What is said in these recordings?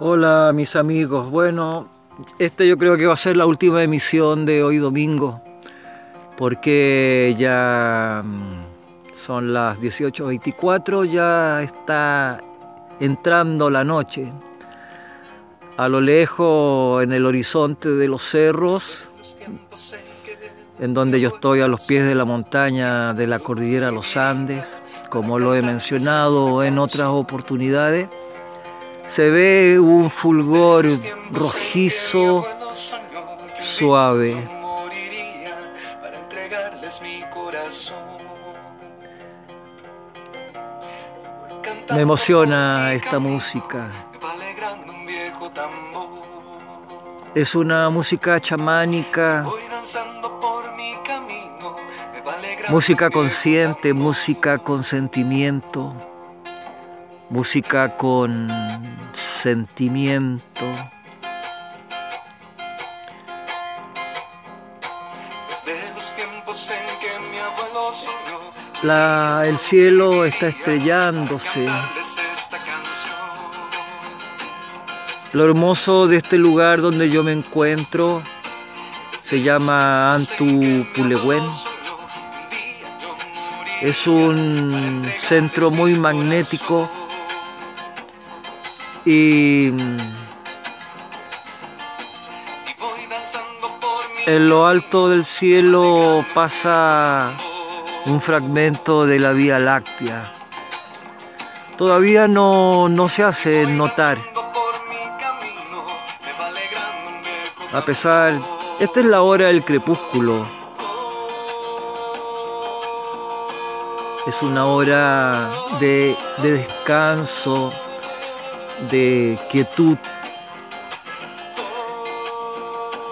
Hola mis amigos, bueno, este yo creo que va a ser la última emisión de hoy domingo, porque ya mm, son las 18.24, ya está entrando la noche. A lo lejos, en el horizonte de los cerros, en donde yo estoy a los pies de la montaña de la cordillera Los Andes, como lo he mencionado en otras oportunidades, se ve un fulgor rojizo, suave. Me emociona esta música. Es una música chamánica, música consciente, música con sentimiento música con sentimiento. La, el cielo está estrellándose. Lo hermoso de este lugar donde yo me encuentro se llama Antu Pulegüen. Es un centro muy magnético y en lo alto del cielo pasa un fragmento de la Vía Láctea. Todavía no, no se hace notar. A pesar, esta es la hora del crepúsculo. Es una hora de, de descanso, de quietud.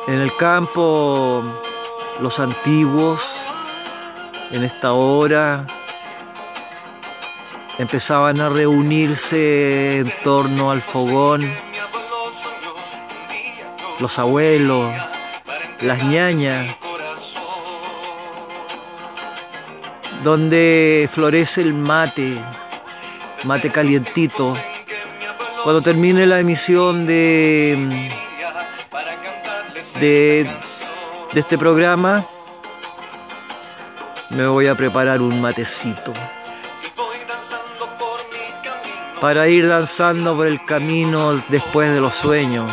En el campo, los antiguos, en esta hora, empezaban a reunirse en torno al fogón, los abuelos, las ñañas, donde florece el mate, mate calientito cuando termine la emisión de, de, este programa, me voy a preparar un matecito para ir danzando por el camino después de los sueños.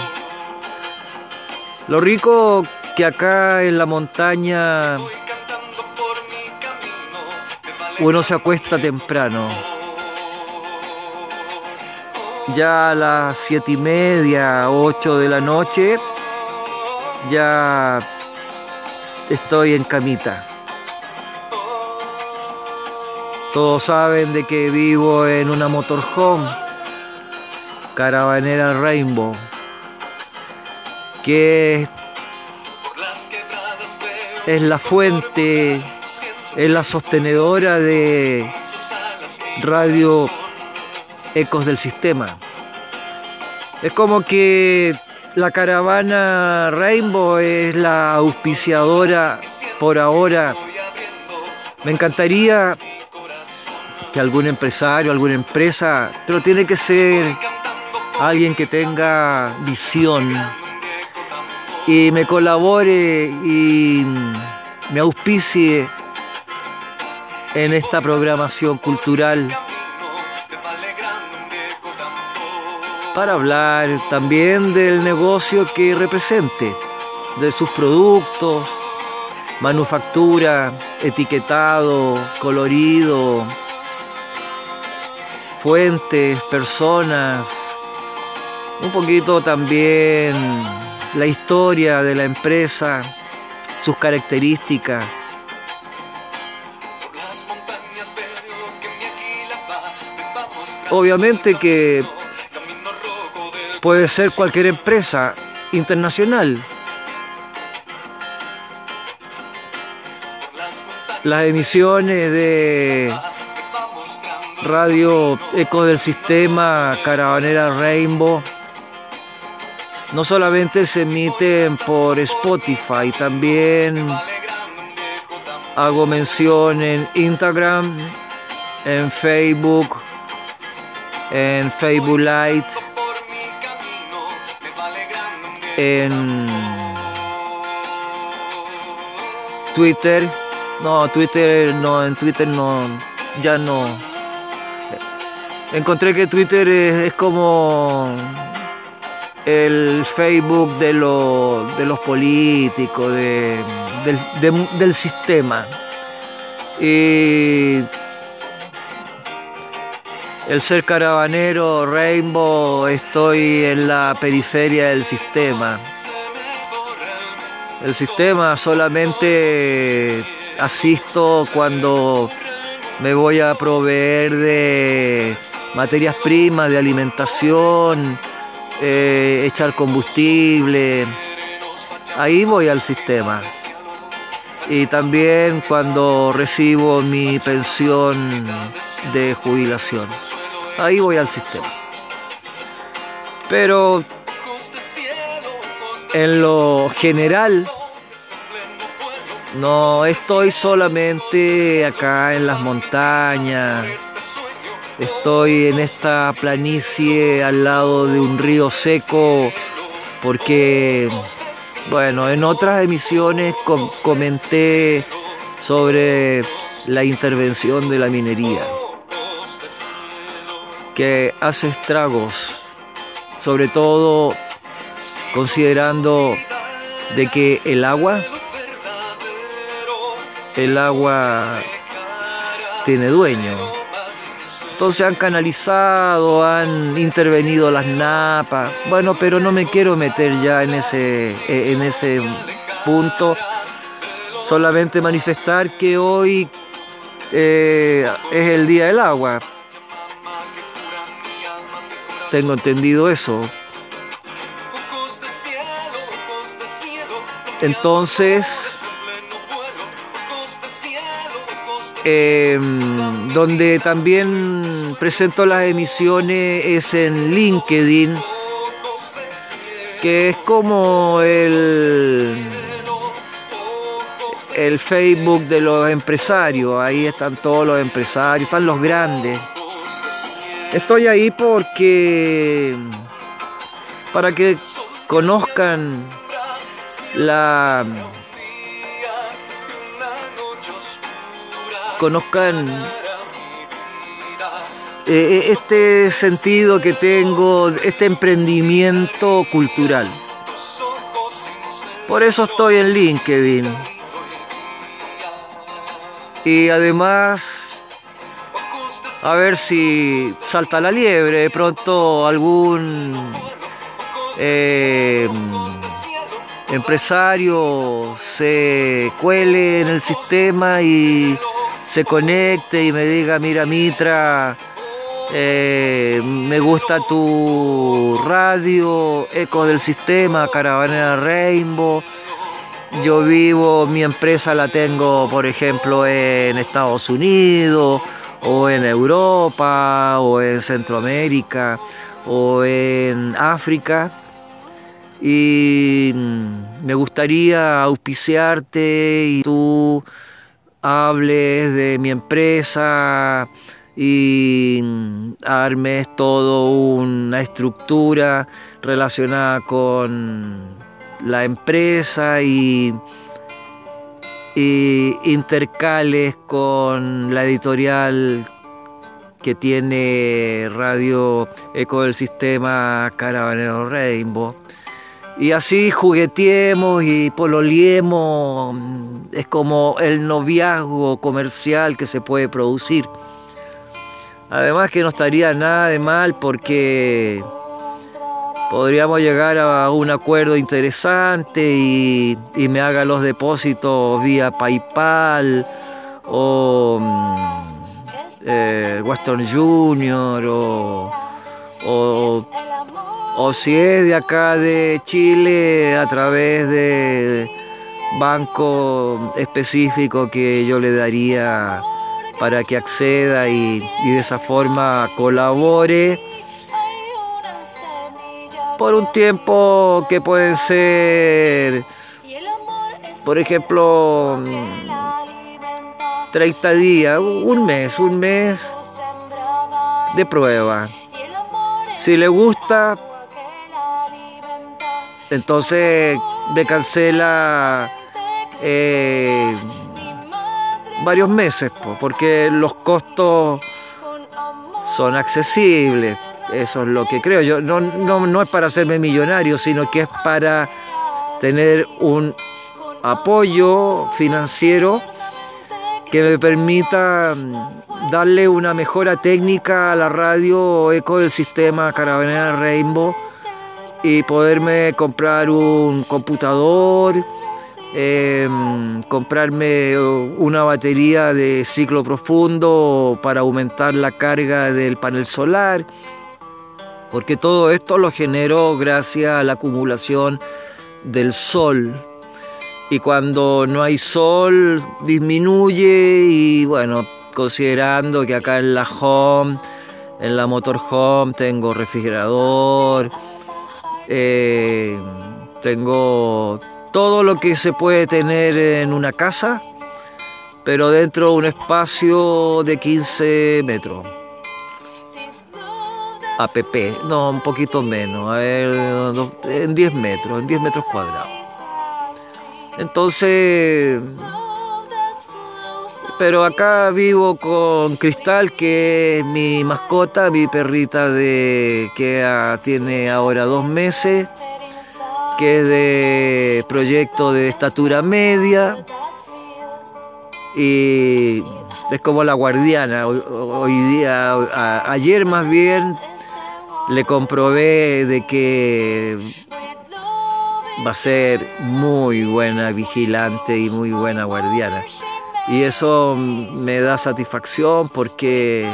Lo rico que acá en la montaña uno se acuesta temprano ya a las siete y media, ocho de la noche, ya estoy en camita. Todos saben de que vivo en una motorhome, Caravanera Rainbow, que es la fuente, es la sostenedora de radio ecos del sistema. Es como que la caravana Rainbow es la auspiciadora por ahora. Me encantaría que algún empresario, alguna empresa, pero tiene que ser alguien que tenga visión y me colabore y me auspicie en esta programación cultural para hablar también del negocio que represente, de sus productos, manufactura, etiquetado, colorido, fuentes, personas, un poquito también la historia de la empresa, sus características. Obviamente que puede ser cualquier empresa internacional. Las emisiones de Radio Eco del Sistema, Caravanera Rainbow, no solamente se emiten por Spotify, también hago mención en Instagram, en Facebook, en Facebook Lite en Twitter. No, Twitter no, en Twitter no, ya no. Encontré que Twitter es, como el Facebook de, de los políticos, del, del sistema. Y el ser caravanero, Rainbow, estoy en la periferia del sistema. El sistema solamente asisto cuando me voy a proveer de materias primas, de alimentación, eh, echar combustible. Ahí voy al sistema. Y también cuando recibo mi pensión de jubilación ahí voy al sistema. Pero en lo general, no estoy solamente acá en las montañas, estoy en esta planicie al lado de un río seco, porque, bueno, en otras emisiones comenté sobre la intervención de la minería que hace estragos, sobre todo considerando de que el agua, el agua tiene dueño. Entonces han canalizado, han intervenido las napas. Bueno, pero no me quiero meter ya en ese, en ese punto. Solamente manifestar que hoy eh, es el día del agua. Tengo entendido eso. Entonces, em, donde también presento las emisiones es en LinkedIn, que es como el, el Facebook de los empresarios. Ahí están todos los empresarios, están los grandes. Estoy ahí porque para que conozcan la conozcan eh, eh, este sentido que tengo, este emprendimiento cultural. Por eso estoy en LinkedIn. Y además a ver si salta la liebre, de pronto algún eh, empresario se cuele en el sistema y se conecte y me diga, mira Mitra, eh, me gusta tu radio, Eco del Sistema, Caravanera Rainbow. Yo vivo, mi empresa la tengo, por ejemplo, en Estados Unidos o en Europa, o en Centroamérica, o en África. Y mm, me gustaría auspiciarte y tú hables de mi empresa y mm, armes toda una estructura relacionada con la empresa y intercales con la editorial que tiene Radio Eco del Sistema Caravanero Rainbow. Y así jugueteemos y pololiemos, es como el noviazgo comercial que se puede producir. Además que no estaría nada de mal porque podríamos llegar a un acuerdo interesante y, me haga los depósitos vía PayPal o mm, eh, Western Junior o, o, si es de acá de Chile a través de banco específico que yo le daría para que acceda y, y de esa forma colabore por un tiempo que pueden ser, por ejemplo, 30 días, un mes, un mes de prueba. Si le gusta, Entonces me cancela eh, varios meses, porque los costos son accesibles. Eso es lo que creo. Yo no, no, no es para hacerme millonario, sino que es para tener un apoyo financiero que me permita mm, darle una mejora técnica a la radio eco del sistema Carabinera Rainbow y poderme comprar un computador, em, comprarme una batería de ciclo profundo para aumentar la carga del panel solar, porque todo esto lo genero gracias a la acumulación del sol. Y cuando no hay sol disminuye y bueno, considerando que acá en la home, en la motorhome tengo refrigerador, eh, tengo todo lo que se puede tener en una casa, pero dentro de un espacio de 15 metros. APP, no, un poquito menos, en 10 metros, en 10 metros cuadrados. Entonces, pero acá vivo con Cristal, que es mi mascota, mi perrita de que tiene ahora dos meses, que es de proyecto de estatura media y es como la guardiana. Hoy, día, ayer más bien, le comprobé de que va a ser muy buena vigilante y muy buena guardiana. Y eso me da satisfacción porque,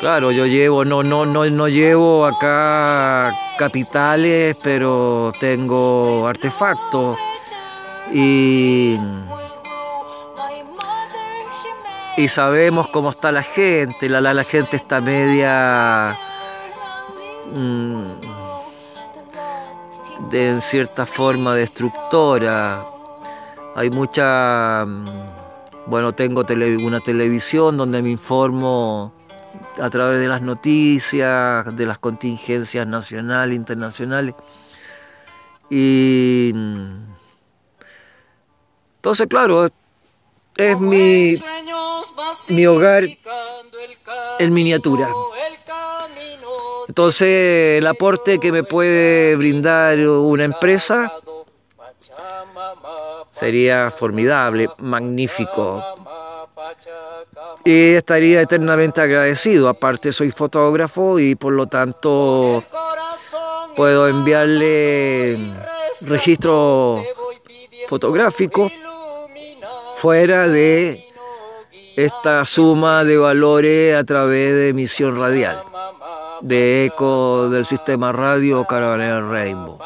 claro, yo llevo, no, no, no, no llevo acá capitales, pero tengo artefactos y, y sabemos cómo está la gente, la, la, gente está media... Mm, de en cierta forma destructora, hay mucha, mm, bueno, tengo una televisión donde me informo a través de las noticias, de las contingencias nacionales, internacionales. Y mm, entonces, claro, es mi, mi hogar en miniatura. Entonces, el aporte que me puede brindar una empresa Sería formidable, magnífico. Y estaría eternamente agradecido. Aparte soy fotógrafo y por lo tanto puedo enviarle registro fotográfico fuera de esta suma de valores a través de emisión radial, de eco del sistema radio Caravana Rainbow.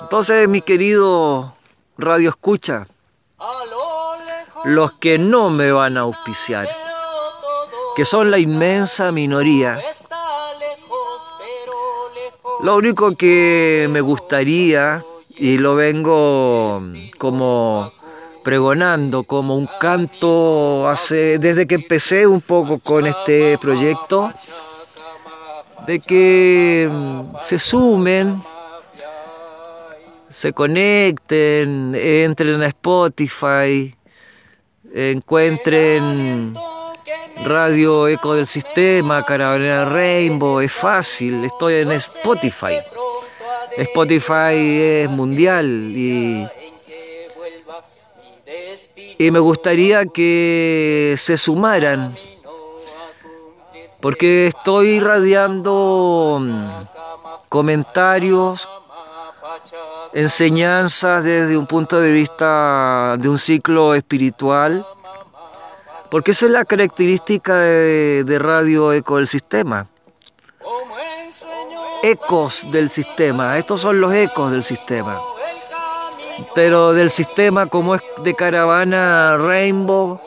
Entonces, mi querido Radio Escucha, los que no me van a auspiciar, que son la inmensa minoría, lo único que me gustaría, y lo vengo como pregonando como un canto hace desde que empecé un poco con este proyecto de que se sumen se conecten, entren a Spotify, encuentren Radio Eco del Sistema, Carabinera Rainbow, es fácil, estoy en Spotify. Spotify es mundial y, y me gustaría que se sumaran, porque estoy irradiando comentarios, enseñanzas desde un punto de vista de un ciclo espiritual, porque esa es la característica de, Radio Eco del Sistema. Ecos del sistema, estos son los ecos del sistema. Pero del sistema como es de caravana Rainbow,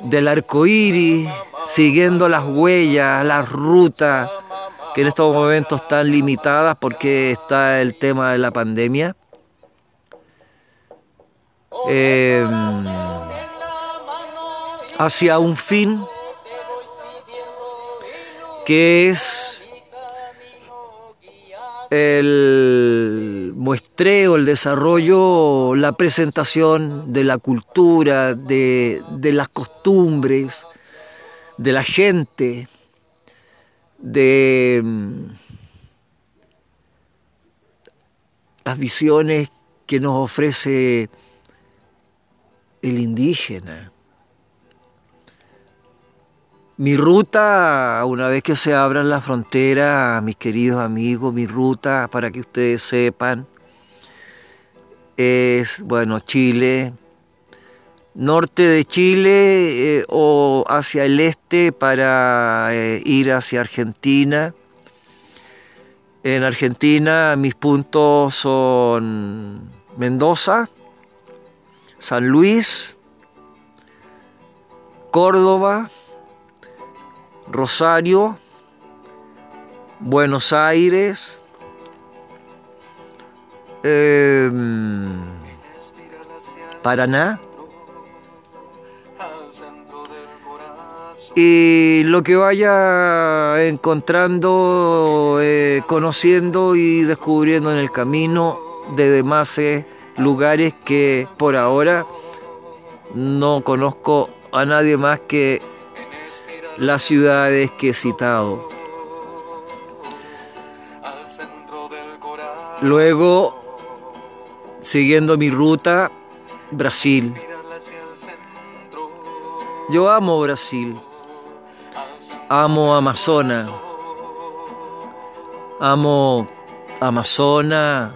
del arco iris, siguiendo las huellas, las rutas, que en estos momentos están limitadas porque está el tema de la pandemia. Em, hacia un fin que es el muestreo, el desarrollo, la presentación de la cultura, de, las costumbres, de la gente, de mm, las visiones que nos ofrece el indígena. Mi ruta, una vez que se abran las fronteras, mis queridos amigos, mi ruta, para que ustedes sepan, es, bueno, Chile, norte de Chile eh, o hacia el este para eh, ir hacia Argentina. En Argentina mis puntos son Mendoza, San Luis, Córdoba, Rosario, Buenos Aires, em, Paraná y lo que vaya encontrando, eh, conociendo y descubriendo en el camino de demás lugares que por ahora no conozco a nadie más que las ciudades que he citado. Luego, siguiendo mi ruta, Brasil. Yo amo Brasil, amo Amazonas, amo Amazonas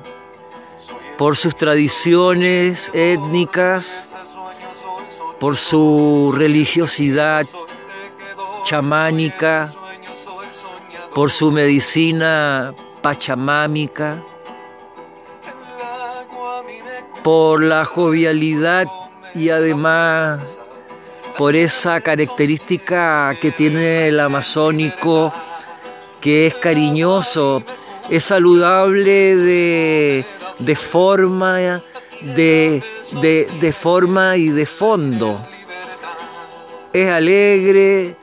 por sus tradiciones étnicas, por su religiosidad chamánica, por su medicina pachamámica, por la jovialidad y además por esa característica que tiene el amazónico, que es cariñoso, es saludable de, forma, de, de forma y de fondo. Es alegre,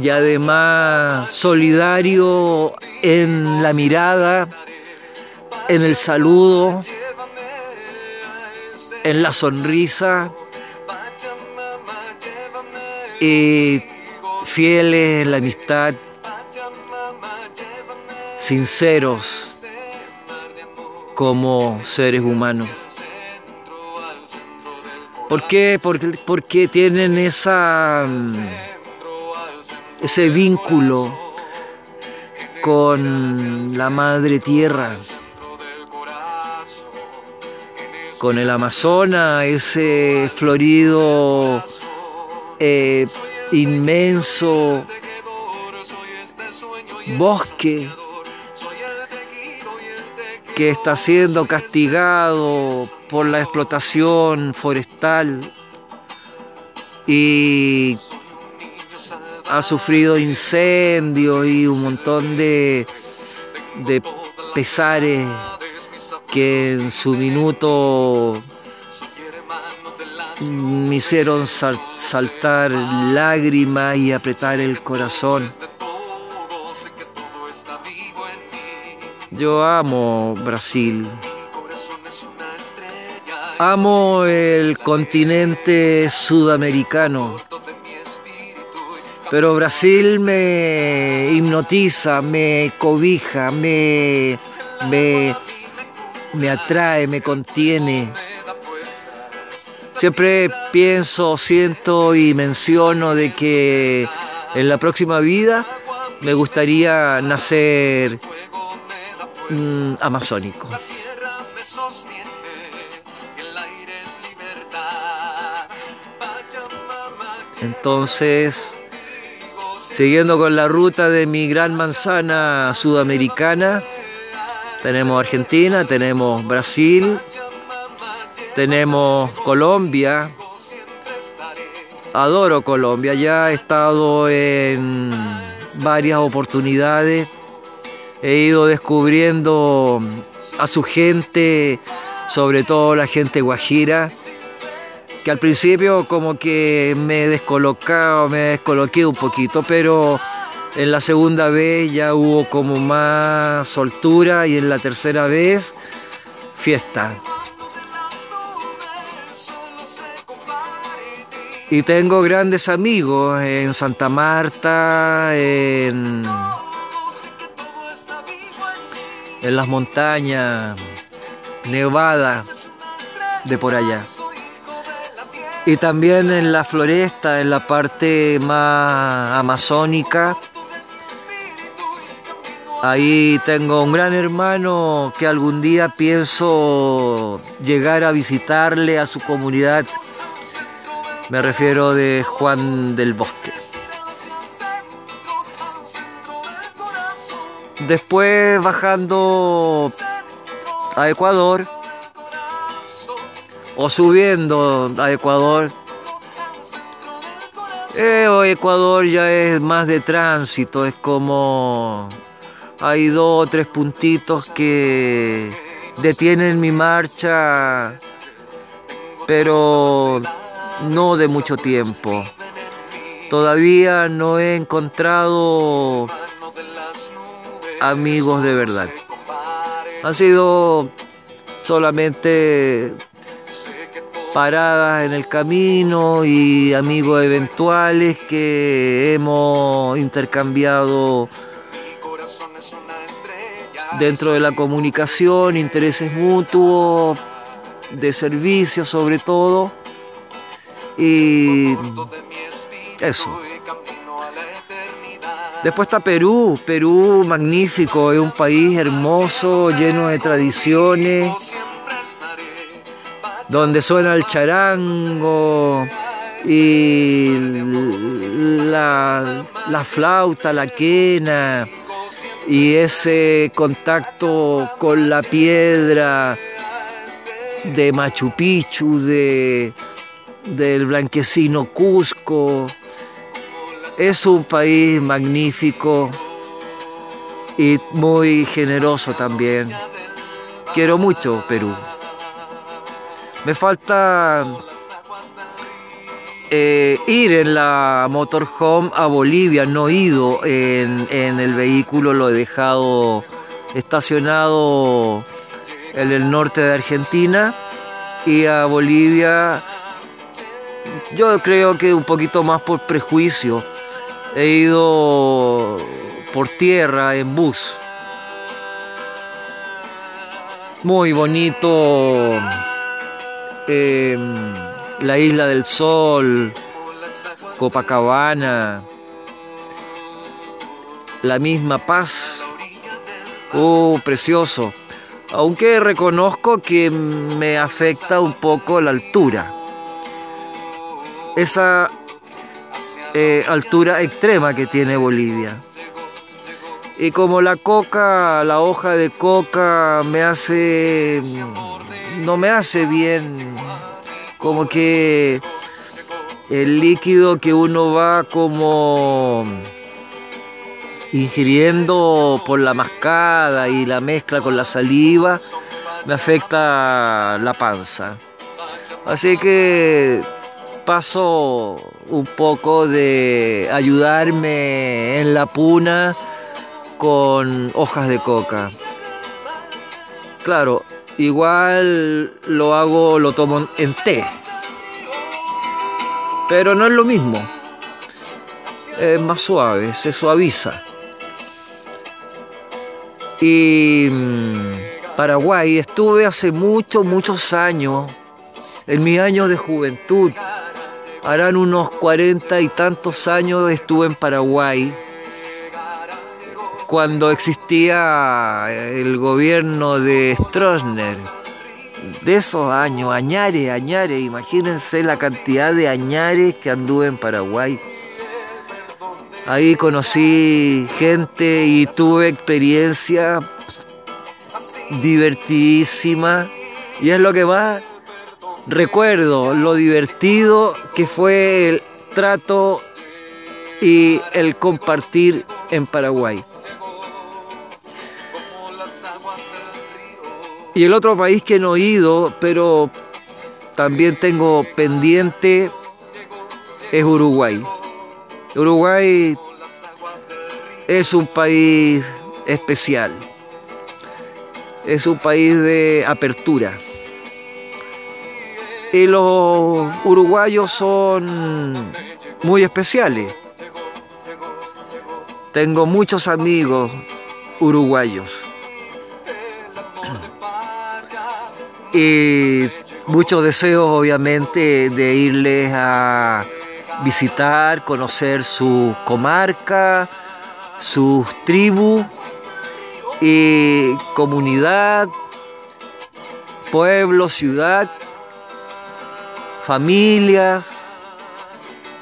y además solidario en la mirada, en el saludo, en la sonrisa y fieles en la amistad, sinceros como seres humanos. ¿Por qué? Porque, porque tienen esa ese vínculo con la madre tierra, con el Amazonas, ese florido eh, inmenso bosque que está siendo castigado por la explotación forestal y ha sufrido incendios y un montón de, pesares que en su minuto me hicieron saltar lágrimas y apretar el corazón. Yo amo Brasil. Amo el continente sudamericano. Pero Brasil me hipnotiza, me cobija, me, me, atrae, me contiene. Siempre pienso, siento y menciono de que en la próxima vida me gustaría nacer mm, amazónico. Entonces, Siguiendo con la ruta de mi gran manzana sudamericana, tenemos Argentina, tenemos Brasil, tenemos Colombia. Adoro Colombia, ya he estado en varias oportunidades, he ido descubriendo a su gente, sobre todo la gente guajira que al principio como que me descolocaba, me descoloqué un poquito, pero En la segunda vez ya hubo como más soltura y en la tercera vez fiesta. Y tengo grandes amigos en Santa Marta, en, en las montañas, Nevada, de por allá. Y también en la floresta, en la parte más amazónica. Ahí tengo un gran hermano que algún día pienso llegar a visitarle a su comunidad me refiero de Juan del Bosque. Después bajando a Ecuador o subiendo a Ecuador. Eh, Ecuador ya es más de tránsito, es como hay dos o tres puntitos que detienen mi marcha, pero no de mucho tiempo. Todavía no he encontrado amigos de verdad. Han sido solamente paradas en el camino y amigos eventuales que hemos intercambiado dentro de la comunicación, intereses mutuos, de servicio sobre todo. Y eso. Después está Perú, Perú magnífico, es un país hermoso, lleno de tradiciones, donde suena el charango y la, la flauta, la quena y ese contacto con la piedra de Machu Picchu, de del blanquecino Cusco. Es un país magnífico y muy generoso también. Quiero mucho Perú. Me falta eh, ir en la motorhome a Bolivia. No he ido en, en el vehículo, lo he dejado estacionado en el norte de Argentina y a Bolivia yo creo que un poquito más por prejuicio. He ido por tierra en bus. Muy bonito. Em, la isla del sol, Copacabana, la misma paz. Oh, precioso. Aunque reconozco que me afecta un poco la altura esa eh, altura extrema que tiene Bolivia. Y como la coca, la hoja de coca me hace, no me hace bien, como que el líquido que uno va como ingiriendo por la mascada y la mezcla con la saliva, me afecta la panza. Así que paso un poco de ayudarme en la puna con hojas de coca. Claro, igual lo hago, lo tomo en té. Pero no es lo mismo. Es más suave, se suaviza. Y mm, Paraguay estuve hace muchos, muchos años, en mi año de juventud, harán unos cuarenta y tantos años estuve en Paraguay cuando existía el gobierno de Stroessner. De esos años, añares, añares, imagínense la cantidad de añares que anduve en Paraguay. Ahí conocí gente y tuve experiencia divertidísima. Y es lo que más recuerdo lo divertido que fue el trato y el compartir en Paraguay. Y el otro país que no he ido, pero también tengo pendiente, es Uruguay. Uruguay es un país especial, es un país de apertura. Y los uruguayos son muy especiales. Tengo muchos amigos uruguayos. Y muchos deseos, obviamente, de irles a visitar, conocer su comarca, sus tribus y comunidad, pueblo, ciudad, familias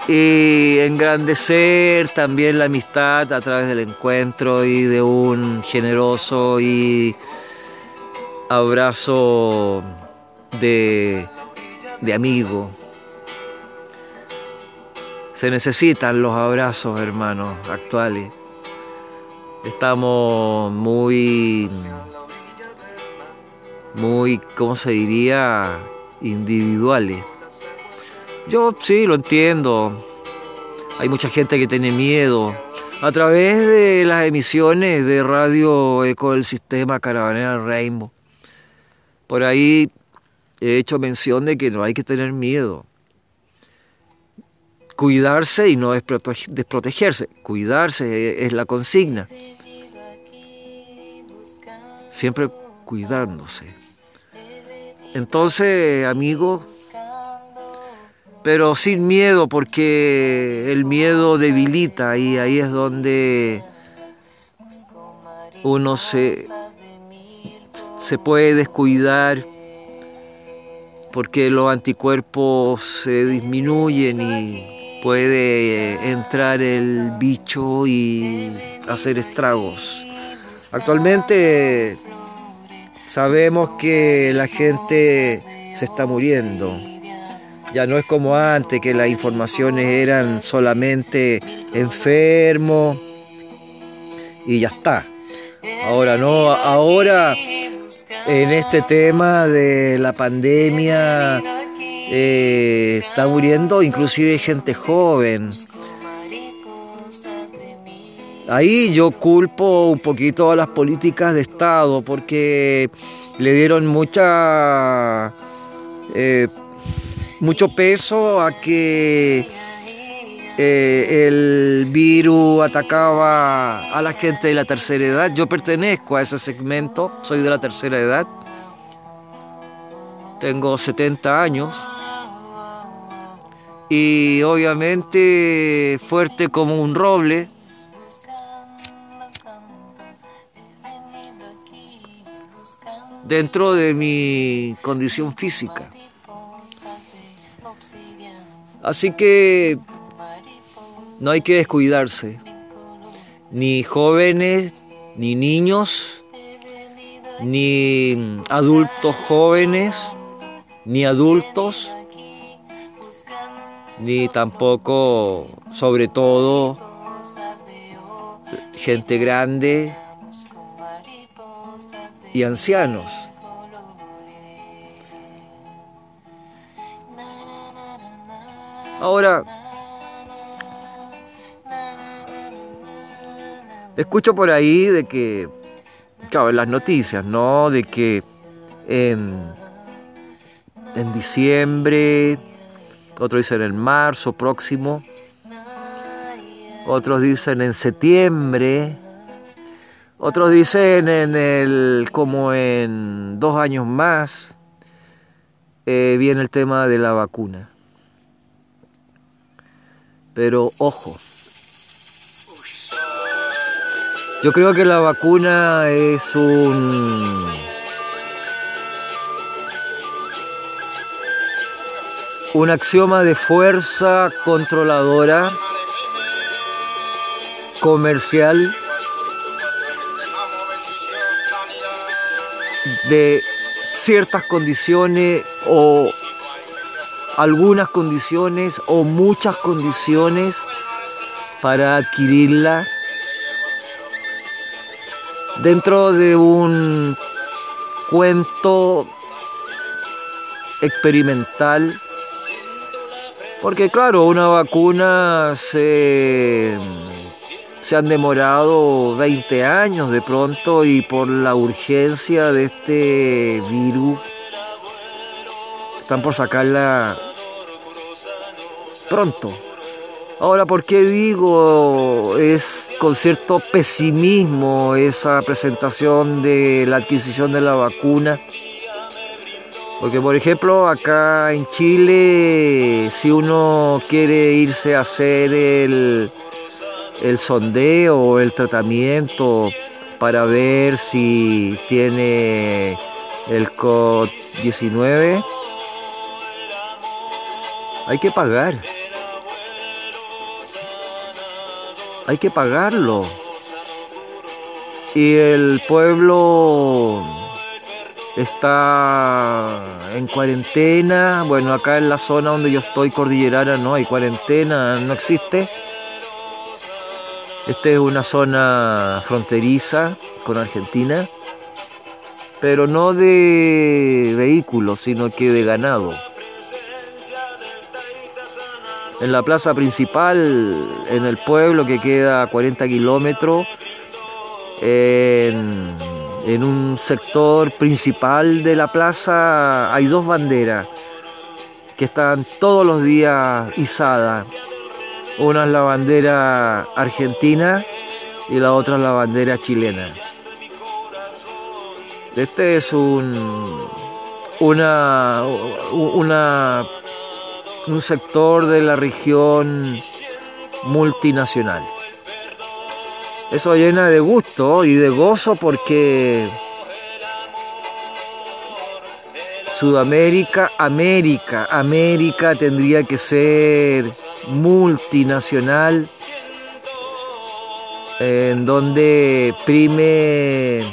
y engrandecer también la amistad a través del encuentro y de un generoso y abrazo de, de amigo. Se necesitan los abrazos, hermanos, actuales. Estamos muy, muy, ¿cómo se diría? Individuales. Yo sí, lo entiendo. Hay mucha gente que tiene miedo. A través de las emisiones de radio Eco del Sistema Caravanera Rainbow. Por ahí he hecho mención de que no hay que tener miedo cuidarse y no desprotegerse. Cuidarse es la consigna. Siempre cuidándose. Entonces, amigo, pero sin miedo, porque el miedo debilita y ahí es donde uno se, se puede descuidar porque los anticuerpos se disminuyen y puede entrar el bicho y hacer estragos. Actualmente sabemos que la gente se está muriendo. Ya no es como antes, que las informaciones eran solamente enfermo y ya está. Ahora no, ahora en este tema de la pandemia eh, está muriendo inclusive gente joven. Ahí yo culpo un poquito a las políticas de Estado porque le dieron mucha eh, mucho peso a que eh, el virus atacaba a la gente de la tercera edad. Yo pertenezco a ese segmento, soy de la tercera edad, tengo 70 años y obviamente fuerte como un roble. dentro de mi condición física. Así que no hay que descuidarse, ni jóvenes, ni niños, ni adultos jóvenes, ni adultos, ni tampoco, sobre todo, gente grande y ancianos. Ahora, escucho por ahí de que, claro, en las noticias, ¿no? De que en, en diciembre, otros dicen en marzo próximo, otros dicen en septiembre, otros dicen en el como en dos años más eh, viene el tema de la vacuna. Pero ojo, yo creo que la vacuna es un un axioma de fuerza controladora comercial de ciertas condiciones o algunas condiciones o muchas condiciones para adquirirla dentro de un cuento experimental porque claro, una vacuna se, se han demorado 20 años de pronto y por la urgencia de este virus están por sacarla pronto. Ahora, ¿por qué digo es con cierto pesimismo esa presentación de la adquisición de la vacuna? Porque, por ejemplo, acá en Chile, si uno quiere irse a hacer el, el sondeo el tratamiento para ver si tiene el COVID-19, hay que pagar. Hay que pagarlo. Y el pueblo está en cuarentena. Bueno, acá en la zona donde yo estoy, cordillerana, no hay cuarentena, no existe. Esta es una zona fronteriza con Argentina, pero no de vehículos, sino que de ganado. En la plaza principal, en el pueblo que queda a 40 kilómetros, en, en un sector principal de la plaza hay dos banderas que están todos los días izadas. Una es la bandera argentina y la otra es la bandera chilena. Este es un, una, una, un sector de la región multinacional. Eso llena de gusto y de gozo porque Sudamérica, América, América tendría que ser multinacional en donde prime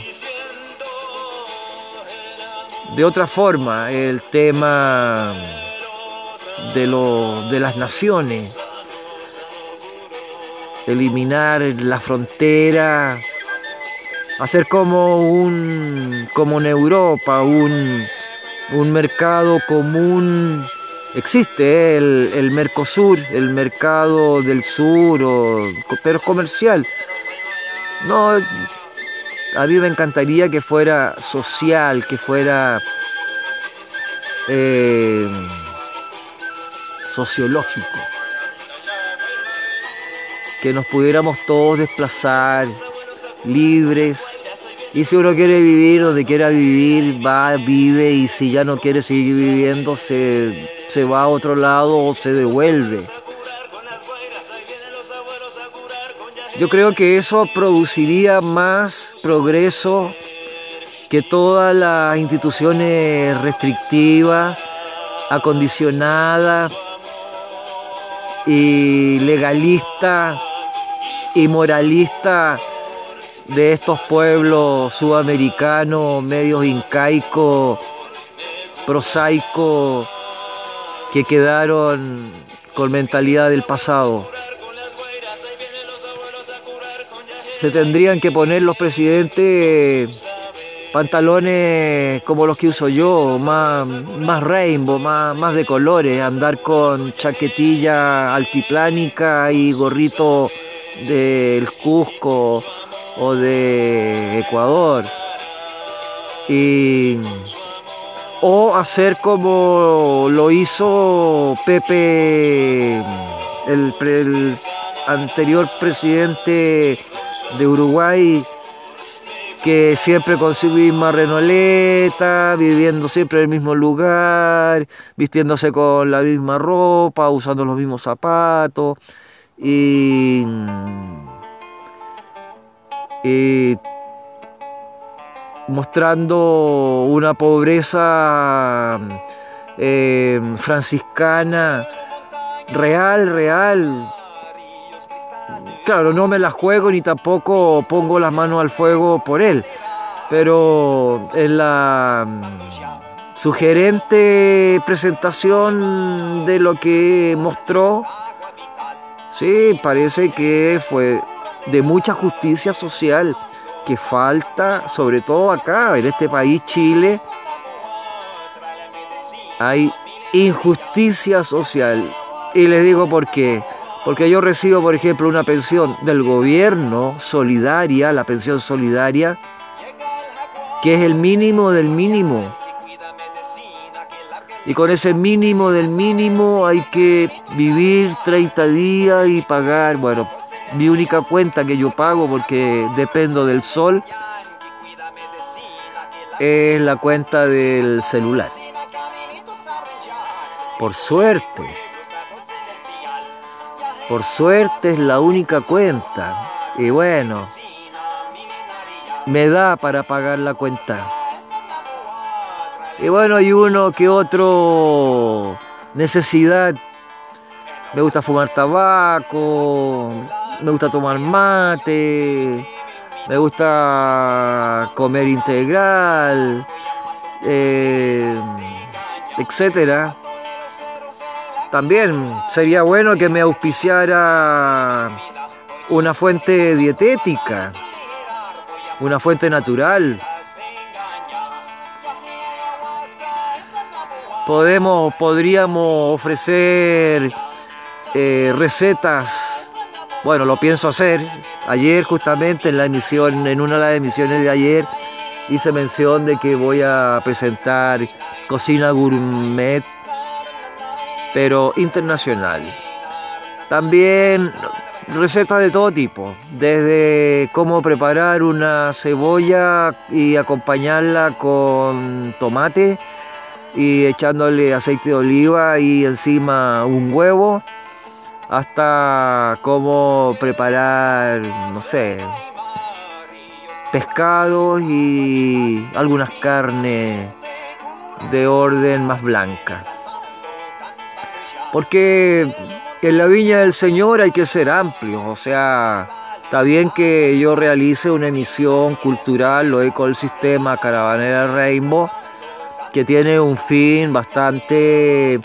de otra forma el tema de, lo, de las naciones, eliminar la frontera, hacer como un como en Europa, un, un mercado común. Existe el, el, Mercosur, el mercado del sur, o, pero comercial. No, a mí me encantaría que fuera social, que fuera eh, sociológico que nos pudiéramos todos desplazar libres. Y si uno quiere vivir donde quiera vivir, va, vive y si ya no quiere seguir viviendo, se, se va a otro lado o se devuelve. Yo creo que eso produciría más progreso que todas las instituciones restrictivas, acondicionadas y legalistas y moralista de estos pueblos sudamericanos, medios incaicos, prosaicos, que quedaron con mentalidad del pasado. Se tendrían que poner los presidentes pantalones como los que uso yo, más, más rainbow, más, más de colores, andar con chaquetilla altiplánica y gorrito del Cusco o de Ecuador. Y, o hacer como lo hizo Pepe, el, el anterior presidente de Uruguay, que siempre con su misma renoleta, viviendo siempre en el mismo lugar, vistiéndose con la misma ropa, usando los mismos zapatos y, mostrando una pobreza eh, franciscana real, real. Claro, no me la juego ni tampoco pongo las manos al fuego por él, pero en la sugerente presentación de lo que mostró, Sí, parece que fue de mucha justicia social que falta, sobre todo acá, en este país, Chile, hay injusticia social. Y les digo por qué. Porque yo recibo, por ejemplo, una pensión del gobierno solidaria, la pensión solidaria, que es el mínimo del mínimo. Y con ese mínimo del mínimo hay que vivir 30 días y pagar, bueno, mi única cuenta que yo pago porque dependo del sol es la cuenta del celular. Por suerte. Por suerte es la única cuenta. Y bueno, me da para pagar la cuenta. Y bueno, hay uno que otro necesidad. Me gusta fumar tabaco, me gusta tomar mate, me gusta comer integral, eh, etcétera. También sería bueno que me auspiciara una fuente dietética, una fuente natural. Podemos, podríamos ofrecer eh, recetas. Bueno, lo pienso hacer. Ayer justamente en la emisión, en una de las emisiones de ayer, hice mención de que voy a presentar cocina gourmet, pero internacional. También recetas de todo tipo, desde cómo preparar una cebolla y acompañarla con tomate y echándole aceite de oliva y encima un huevo, hasta cómo preparar, no sé, pescados y algunas carnes de orden más blanca. Porque en la viña del Señor hay que ser amplio, o sea, está bien que yo realice una emisión cultural, lo el sistema Caravanera Rainbow, que tiene un fin bastante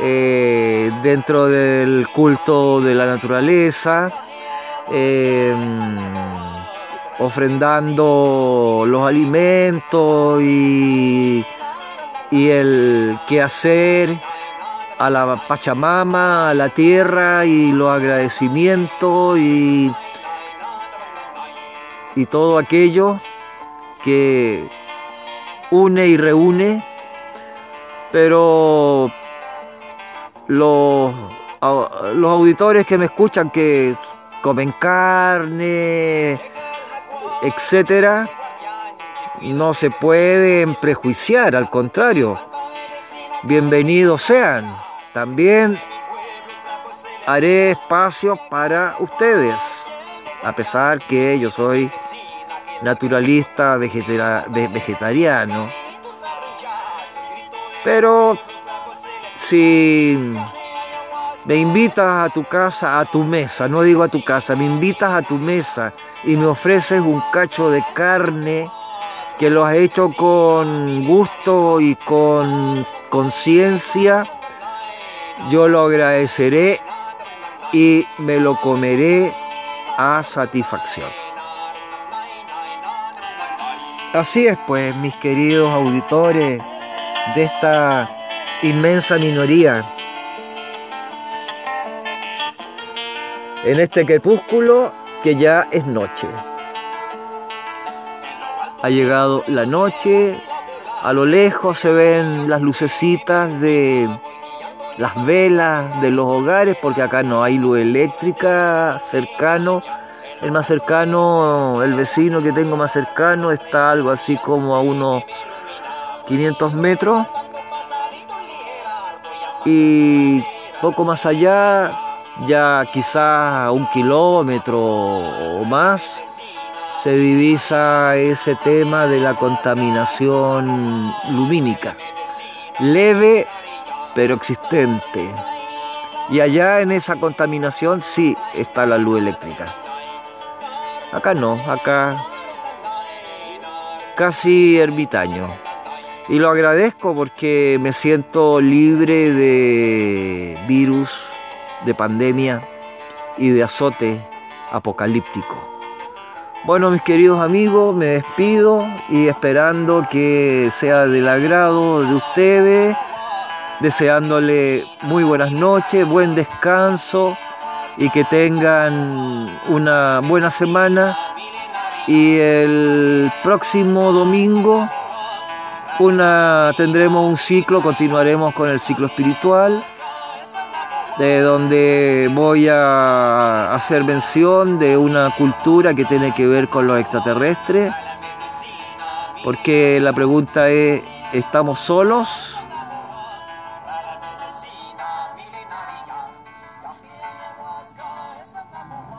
eh, dentro del culto de la naturaleza, em, ofrendando los alimentos y, y el quehacer a la Pachamama, a la tierra y los agradecimientos y, y todo aquello que une y reúne, pero los, los auditores que me escuchan que comen carne, etcétera, no se pueden prejuiciar, al contrario, bienvenidos sean. También haré espacio para ustedes, a pesar que yo soy naturalista, vegetariano. Pero si me invitas a tu casa, a tu mesa, no digo a tu casa, me invitas a tu mesa y me ofreces un cacho de carne que lo has hecho con gusto y con conciencia, yo lo agradeceré y me lo comeré a satisfacción. Así es pues, mis queridos auditores de esta inmensa minoría. En este crepúsculo que ya es noche. Ha llegado la noche, a lo lejos se ven las lucecitas de las velas de los hogares, porque acá no hay luz eléctrica cercano el más cercano, el vecino que tengo más cercano está algo así como a unos 500 metros. Y poco más allá, ya quizás un kilómetro o más, se divisa ese tema de la contaminación lumínica. Leve pero existente. Y allá en esa contaminación sí está la luz eléctrica. Acá no, acá casi ermitaño. Y lo agradezco porque me siento libre de virus, de pandemia y de azote apocalíptico. Bueno, mis queridos amigos, me despido y esperando que sea del agrado de ustedes, deseándole muy buenas noches, buen descanso y que tengan una buena semana. Y el próximo domingo una, tendremos un ciclo, continuaremos con el ciclo espiritual, de donde voy a hacer mención de una cultura que tiene que ver con los extraterrestres, porque la pregunta es, ¿estamos solos